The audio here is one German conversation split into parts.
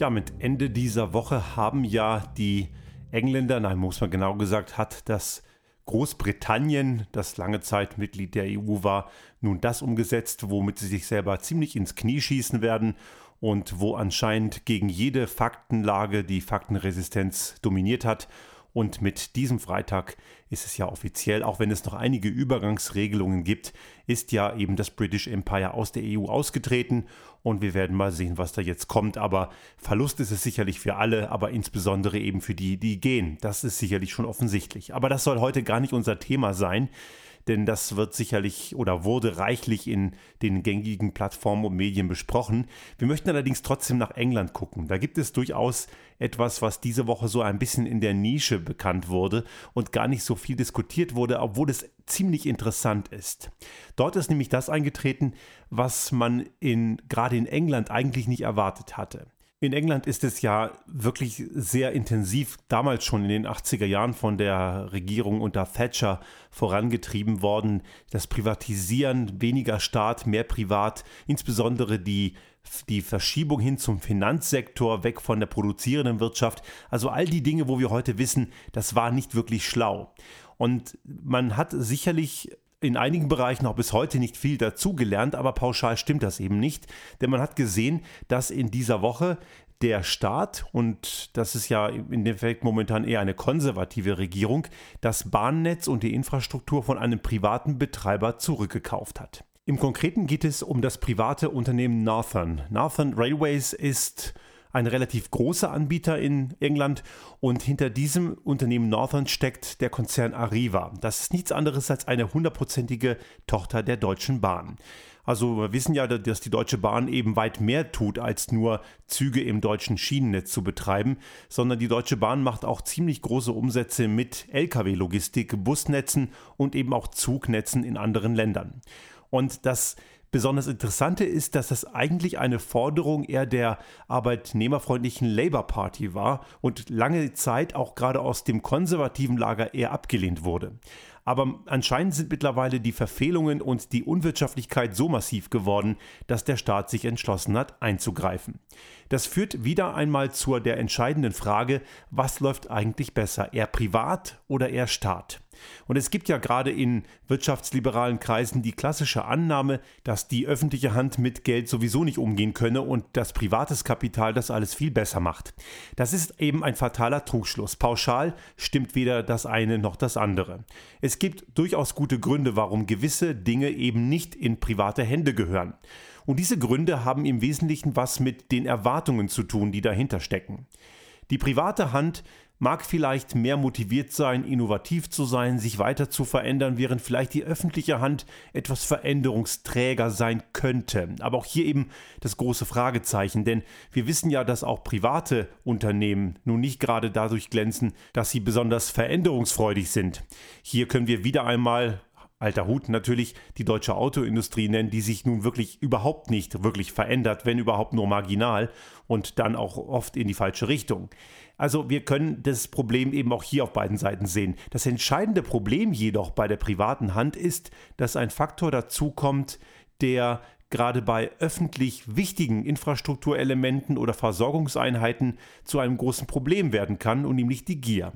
Ja, mit Ende dieser Woche haben ja die Engländer, nein, muss man genau gesagt, hat das Großbritannien, das lange Zeit Mitglied der EU war, nun das umgesetzt, womit sie sich selber ziemlich ins Knie schießen werden und wo anscheinend gegen jede Faktenlage die Faktenresistenz dominiert hat und mit diesem Freitag ist es ja offiziell, auch wenn es noch einige Übergangsregelungen gibt, ist ja eben das British Empire aus der EU ausgetreten und wir werden mal sehen, was da jetzt kommt. Aber Verlust ist es sicherlich für alle, aber insbesondere eben für die, die gehen. Das ist sicherlich schon offensichtlich. Aber das soll heute gar nicht unser Thema sein denn das wird sicherlich oder wurde reichlich in den gängigen Plattformen und Medien besprochen. Wir möchten allerdings trotzdem nach England gucken. Da gibt es durchaus etwas, was diese Woche so ein bisschen in der Nische bekannt wurde und gar nicht so viel diskutiert wurde, obwohl es ziemlich interessant ist. Dort ist nämlich das eingetreten, was man in, gerade in England eigentlich nicht erwartet hatte. In England ist es ja wirklich sehr intensiv damals schon in den 80er Jahren von der Regierung unter Thatcher vorangetrieben worden. Das Privatisieren, weniger Staat, mehr Privat, insbesondere die, die Verschiebung hin zum Finanzsektor, weg von der produzierenden Wirtschaft. Also all die Dinge, wo wir heute wissen, das war nicht wirklich schlau. Und man hat sicherlich in einigen Bereichen auch bis heute nicht viel dazugelernt, aber pauschal stimmt das eben nicht, denn man hat gesehen, dass in dieser Woche der Staat, und das ist ja in dem Effekt momentan eher eine konservative Regierung, das Bahnnetz und die Infrastruktur von einem privaten Betreiber zurückgekauft hat. Im Konkreten geht es um das private Unternehmen Northern. Northern Railways ist ein relativ großer Anbieter in England und hinter diesem Unternehmen Northern steckt der Konzern Arriva. Das ist nichts anderes als eine hundertprozentige Tochter der Deutschen Bahn. Also wir wissen ja, dass die Deutsche Bahn eben weit mehr tut, als nur Züge im deutschen Schienennetz zu betreiben, sondern die Deutsche Bahn macht auch ziemlich große Umsätze mit Lkw-Logistik, Busnetzen und eben auch Zugnetzen in anderen Ländern. Und das Besonders Interessante ist, dass das eigentlich eine Forderung eher der arbeitnehmerfreundlichen Labour Party war und lange Zeit auch gerade aus dem konservativen Lager eher abgelehnt wurde. Aber anscheinend sind mittlerweile die Verfehlungen und die Unwirtschaftlichkeit so massiv geworden, dass der Staat sich entschlossen hat, einzugreifen. Das führt wieder einmal zur der entscheidenden Frage, was läuft eigentlich besser, eher privat oder eher Staat? Und es gibt ja gerade in wirtschaftsliberalen Kreisen die klassische Annahme, dass die öffentliche Hand mit Geld sowieso nicht umgehen könne und das privates Kapital das alles viel besser macht. Das ist eben ein fataler Trugschluss. Pauschal stimmt weder das eine noch das andere. Es gibt durchaus gute Gründe, warum gewisse Dinge eben nicht in private Hände gehören. Und diese Gründe haben im Wesentlichen was mit den Erwartungen zu tun, die dahinter stecken. Die private Hand mag vielleicht mehr motiviert sein, innovativ zu sein, sich weiter zu verändern, während vielleicht die öffentliche Hand etwas veränderungsträger sein könnte. Aber auch hier eben das große Fragezeichen, denn wir wissen ja, dass auch private Unternehmen nun nicht gerade dadurch glänzen, dass sie besonders veränderungsfreudig sind. Hier können wir wieder einmal alter Hut natürlich die deutsche Autoindustrie nennen, die sich nun wirklich überhaupt nicht wirklich verändert, wenn überhaupt nur marginal und dann auch oft in die falsche Richtung. Also wir können das Problem eben auch hier auf beiden Seiten sehen. Das entscheidende Problem jedoch bei der privaten Hand ist, dass ein Faktor dazukommt, der gerade bei öffentlich wichtigen Infrastrukturelementen oder Versorgungseinheiten zu einem großen Problem werden kann und nämlich die Gier.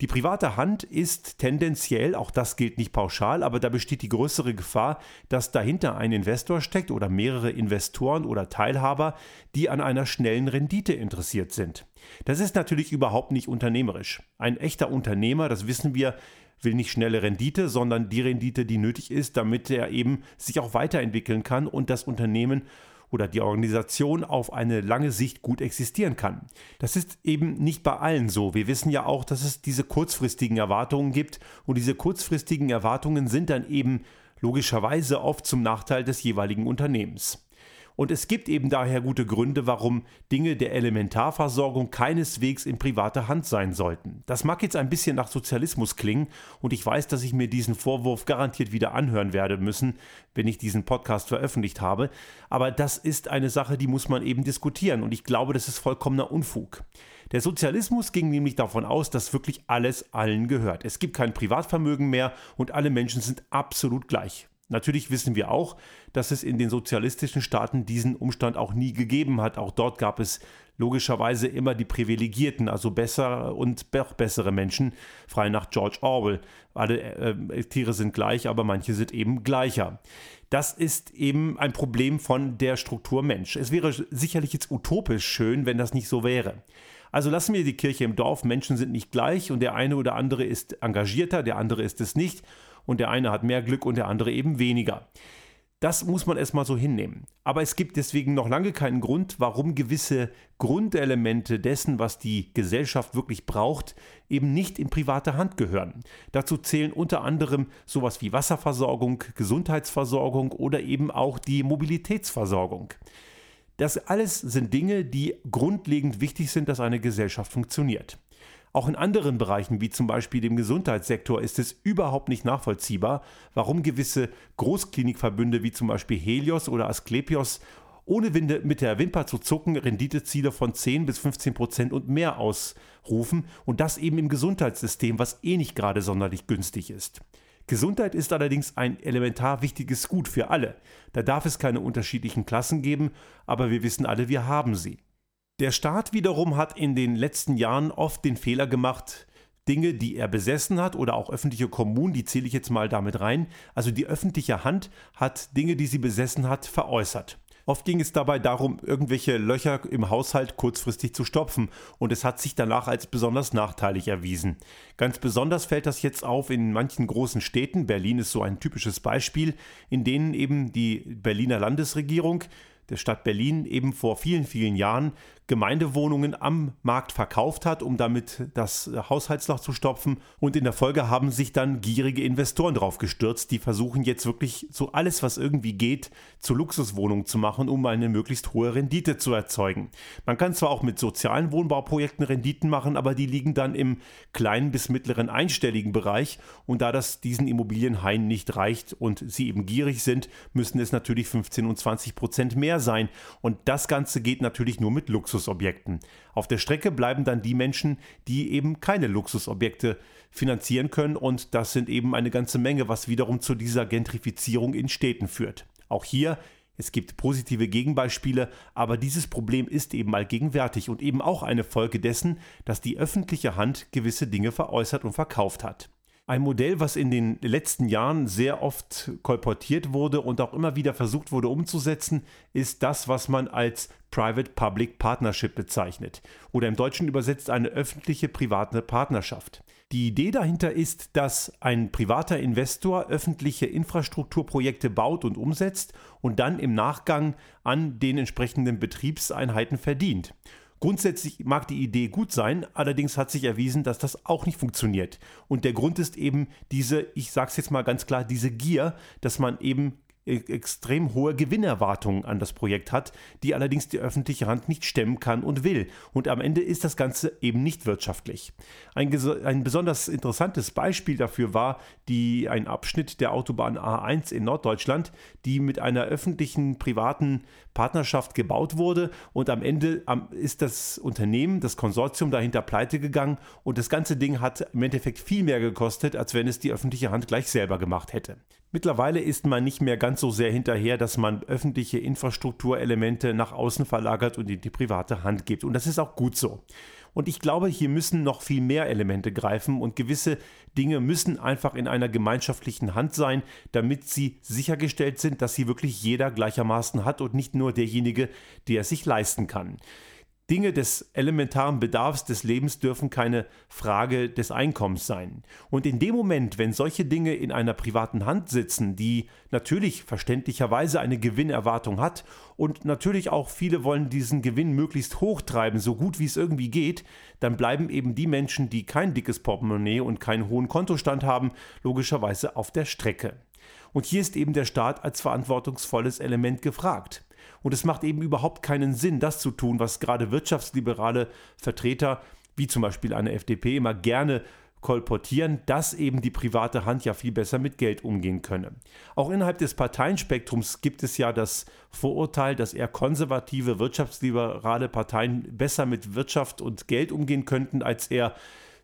Die private Hand ist tendenziell, auch das gilt nicht pauschal, aber da besteht die größere Gefahr, dass dahinter ein Investor steckt oder mehrere Investoren oder Teilhaber, die an einer schnellen Rendite interessiert sind. Das ist natürlich überhaupt nicht unternehmerisch. Ein echter Unternehmer, das wissen wir, will nicht schnelle Rendite, sondern die Rendite, die nötig ist, damit er eben sich auch weiterentwickeln kann und das Unternehmen oder die Organisation auf eine lange Sicht gut existieren kann. Das ist eben nicht bei allen so. Wir wissen ja auch, dass es diese kurzfristigen Erwartungen gibt und diese kurzfristigen Erwartungen sind dann eben logischerweise oft zum Nachteil des jeweiligen Unternehmens. Und es gibt eben daher gute Gründe, warum Dinge der Elementarversorgung keineswegs in privater Hand sein sollten. Das mag jetzt ein bisschen nach Sozialismus klingen und ich weiß, dass ich mir diesen Vorwurf garantiert wieder anhören werde müssen, wenn ich diesen Podcast veröffentlicht habe. Aber das ist eine Sache, die muss man eben diskutieren und ich glaube, das ist vollkommener Unfug. Der Sozialismus ging nämlich davon aus, dass wirklich alles allen gehört. Es gibt kein Privatvermögen mehr und alle Menschen sind absolut gleich. Natürlich wissen wir auch, dass es in den sozialistischen Staaten diesen Umstand auch nie gegeben hat. Auch dort gab es logischerweise immer die Privilegierten, also bessere und bessere Menschen, frei nach George Orwell. Alle äh, Tiere sind gleich, aber manche sind eben gleicher. Das ist eben ein Problem von der Struktur Mensch. Es wäre sicherlich jetzt utopisch schön, wenn das nicht so wäre. Also lassen wir die Kirche im Dorf, Menschen sind nicht gleich und der eine oder andere ist engagierter, der andere ist es nicht und der eine hat mehr Glück und der andere eben weniger. Das muss man erstmal so hinnehmen. Aber es gibt deswegen noch lange keinen Grund, warum gewisse Grundelemente dessen, was die Gesellschaft wirklich braucht, eben nicht in private Hand gehören. Dazu zählen unter anderem sowas wie Wasserversorgung, Gesundheitsversorgung oder eben auch die Mobilitätsversorgung. Das alles sind Dinge, die grundlegend wichtig sind, dass eine Gesellschaft funktioniert. Auch in anderen Bereichen, wie zum Beispiel dem Gesundheitssektor, ist es überhaupt nicht nachvollziehbar, warum gewisse Großklinikverbünde wie zum Beispiel Helios oder Asklepios ohne Winde mit der Wimper zu zucken Renditeziele von 10 bis 15 Prozent und mehr ausrufen und das eben im Gesundheitssystem, was eh nicht gerade sonderlich günstig ist. Gesundheit ist allerdings ein elementar wichtiges Gut für alle. Da darf es keine unterschiedlichen Klassen geben, aber wir wissen alle, wir haben sie. Der Staat wiederum hat in den letzten Jahren oft den Fehler gemacht, Dinge, die er besessen hat oder auch öffentliche Kommunen, die zähle ich jetzt mal damit rein. Also die öffentliche Hand hat Dinge, die sie besessen hat, veräußert. Oft ging es dabei darum, irgendwelche Löcher im Haushalt kurzfristig zu stopfen und es hat sich danach als besonders nachteilig erwiesen. Ganz besonders fällt das jetzt auf in manchen großen Städten, Berlin ist so ein typisches Beispiel, in denen eben die Berliner Landesregierung der Stadt Berlin eben vor vielen, vielen Jahren Gemeindewohnungen am Markt verkauft hat, um damit das Haushaltsloch zu stopfen. Und in der Folge haben sich dann gierige Investoren drauf gestürzt, die versuchen jetzt wirklich so alles, was irgendwie geht, zu Luxuswohnungen zu machen, um eine möglichst hohe Rendite zu erzeugen. Man kann zwar auch mit sozialen Wohnbauprojekten Renditen machen, aber die liegen dann im kleinen bis mittleren einstelligen Bereich. Und da das diesen Immobilienhain nicht reicht und sie eben gierig sind, müssen es natürlich 15 und 20 Prozent mehr sein. Und das Ganze geht natürlich nur mit Luxus. Luxusobjekten. Auf der Strecke bleiben dann die Menschen, die eben keine Luxusobjekte finanzieren können und das sind eben eine ganze Menge, was wiederum zu dieser Gentrifizierung in Städten führt. Auch hier es gibt positive Gegenbeispiele, aber dieses Problem ist eben allgegenwärtig und eben auch eine Folge dessen, dass die öffentliche Hand gewisse Dinge veräußert und verkauft hat. Ein Modell, was in den letzten Jahren sehr oft kolportiert wurde und auch immer wieder versucht wurde umzusetzen, ist das, was man als Private-Public Partnership bezeichnet oder im Deutschen übersetzt eine öffentliche private Partnerschaft. Die Idee dahinter ist, dass ein privater Investor öffentliche Infrastrukturprojekte baut und umsetzt und dann im Nachgang an den entsprechenden Betriebseinheiten verdient. Grundsätzlich mag die Idee gut sein, allerdings hat sich erwiesen, dass das auch nicht funktioniert. Und der Grund ist eben diese, ich sage es jetzt mal ganz klar, diese Gier, dass man eben extrem hohe Gewinnerwartungen an das Projekt hat, die allerdings die öffentliche Hand nicht stemmen kann und will. Und am Ende ist das Ganze eben nicht wirtschaftlich. Ein, ein besonders interessantes Beispiel dafür war die, ein Abschnitt der Autobahn A1 in Norddeutschland, die mit einer öffentlichen privaten Partnerschaft gebaut wurde und am Ende ist das Unternehmen, das Konsortium dahinter pleite gegangen und das ganze Ding hat im Endeffekt viel mehr gekostet, als wenn es die öffentliche Hand gleich selber gemacht hätte. Mittlerweile ist man nicht mehr ganz so sehr hinterher, dass man öffentliche Infrastrukturelemente nach außen verlagert und in die private Hand gibt. Und das ist auch gut so. Und ich glaube, hier müssen noch viel mehr Elemente greifen und gewisse Dinge müssen einfach in einer gemeinschaftlichen Hand sein, damit sie sichergestellt sind, dass sie wirklich jeder gleichermaßen hat und nicht nur derjenige, der es sich leisten kann. Dinge des elementaren Bedarfs des Lebens dürfen keine Frage des Einkommens sein. Und in dem Moment, wenn solche Dinge in einer privaten Hand sitzen, die natürlich verständlicherweise eine Gewinnerwartung hat und natürlich auch viele wollen diesen Gewinn möglichst hoch treiben, so gut wie es irgendwie geht, dann bleiben eben die Menschen, die kein dickes Portemonnaie und keinen hohen Kontostand haben, logischerweise auf der Strecke. Und hier ist eben der Staat als verantwortungsvolles Element gefragt. Und es macht eben überhaupt keinen Sinn, das zu tun, was gerade wirtschaftsliberale Vertreter, wie zum Beispiel eine FDP, immer gerne kolportieren, dass eben die private Hand ja viel besser mit Geld umgehen könne. Auch innerhalb des Parteienspektrums gibt es ja das Vorurteil, dass eher konservative, wirtschaftsliberale Parteien besser mit Wirtschaft und Geld umgehen könnten als eher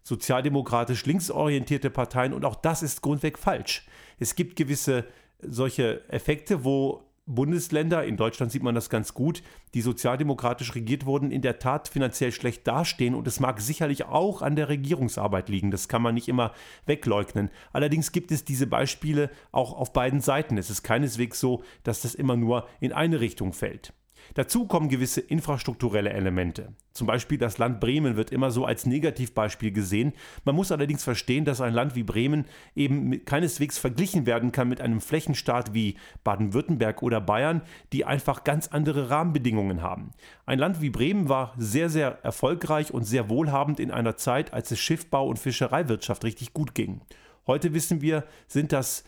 sozialdemokratisch linksorientierte Parteien und auch das ist grundweg falsch. Es gibt gewisse solche Effekte, wo Bundesländer, in Deutschland sieht man das ganz gut, die sozialdemokratisch regiert wurden, in der Tat finanziell schlecht dastehen und es mag sicherlich auch an der Regierungsarbeit liegen, das kann man nicht immer wegleugnen. Allerdings gibt es diese Beispiele auch auf beiden Seiten. Es ist keineswegs so, dass das immer nur in eine Richtung fällt. Dazu kommen gewisse infrastrukturelle Elemente. Zum Beispiel das Land Bremen wird immer so als Negativbeispiel gesehen. Man muss allerdings verstehen, dass ein Land wie Bremen eben keineswegs verglichen werden kann mit einem Flächenstaat wie Baden-Württemberg oder Bayern, die einfach ganz andere Rahmenbedingungen haben. Ein Land wie Bremen war sehr, sehr erfolgreich und sehr wohlhabend in einer Zeit, als es Schiffbau und Fischereiwirtschaft richtig gut ging. Heute wissen wir, sind das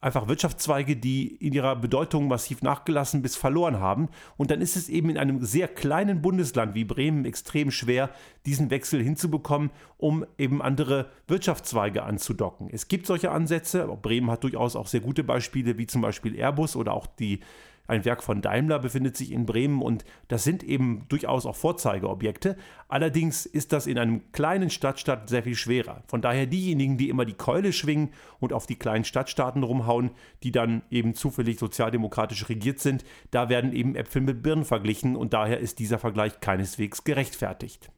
einfach Wirtschaftszweige, die in ihrer Bedeutung massiv nachgelassen bis verloren haben. Und dann ist es eben in einem sehr kleinen Bundesland wie Bremen extrem schwer, diesen Wechsel hinzubekommen, um eben andere Wirtschaftszweige anzudocken. Es gibt solche Ansätze. Bremen hat durchaus auch sehr gute Beispiele, wie zum Beispiel Airbus oder auch die ein Werk von Daimler befindet sich in Bremen und das sind eben durchaus auch Vorzeigeobjekte. Allerdings ist das in einem kleinen Stadtstaat sehr viel schwerer. Von daher diejenigen, die immer die Keule schwingen und auf die kleinen Stadtstaaten rumhauen, die dann eben zufällig sozialdemokratisch regiert sind, da werden eben Äpfel mit Birnen verglichen und daher ist dieser Vergleich keineswegs gerechtfertigt.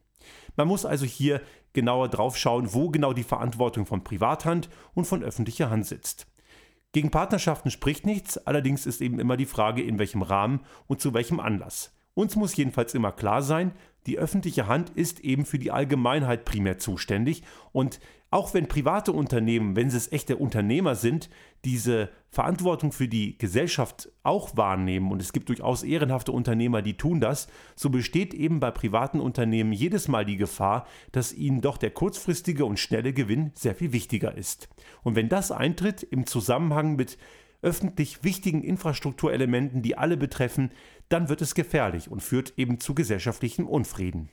Man muss also hier genauer drauf schauen, wo genau die Verantwortung von Privathand und von öffentlicher Hand sitzt. Gegen Partnerschaften spricht nichts, allerdings ist eben immer die Frage, in welchem Rahmen und zu welchem Anlass. Uns muss jedenfalls immer klar sein, die öffentliche Hand ist eben für die Allgemeinheit primär zuständig und auch wenn private Unternehmen, wenn sie es echte Unternehmer sind, diese Verantwortung für die Gesellschaft auch wahrnehmen und es gibt durchaus ehrenhafte Unternehmer, die tun das, so besteht eben bei privaten Unternehmen jedes Mal die Gefahr, dass ihnen doch der kurzfristige und schnelle Gewinn sehr viel wichtiger ist. Und wenn das eintritt im Zusammenhang mit öffentlich wichtigen Infrastrukturelementen, die alle betreffen, dann wird es gefährlich und führt eben zu gesellschaftlichem Unfrieden.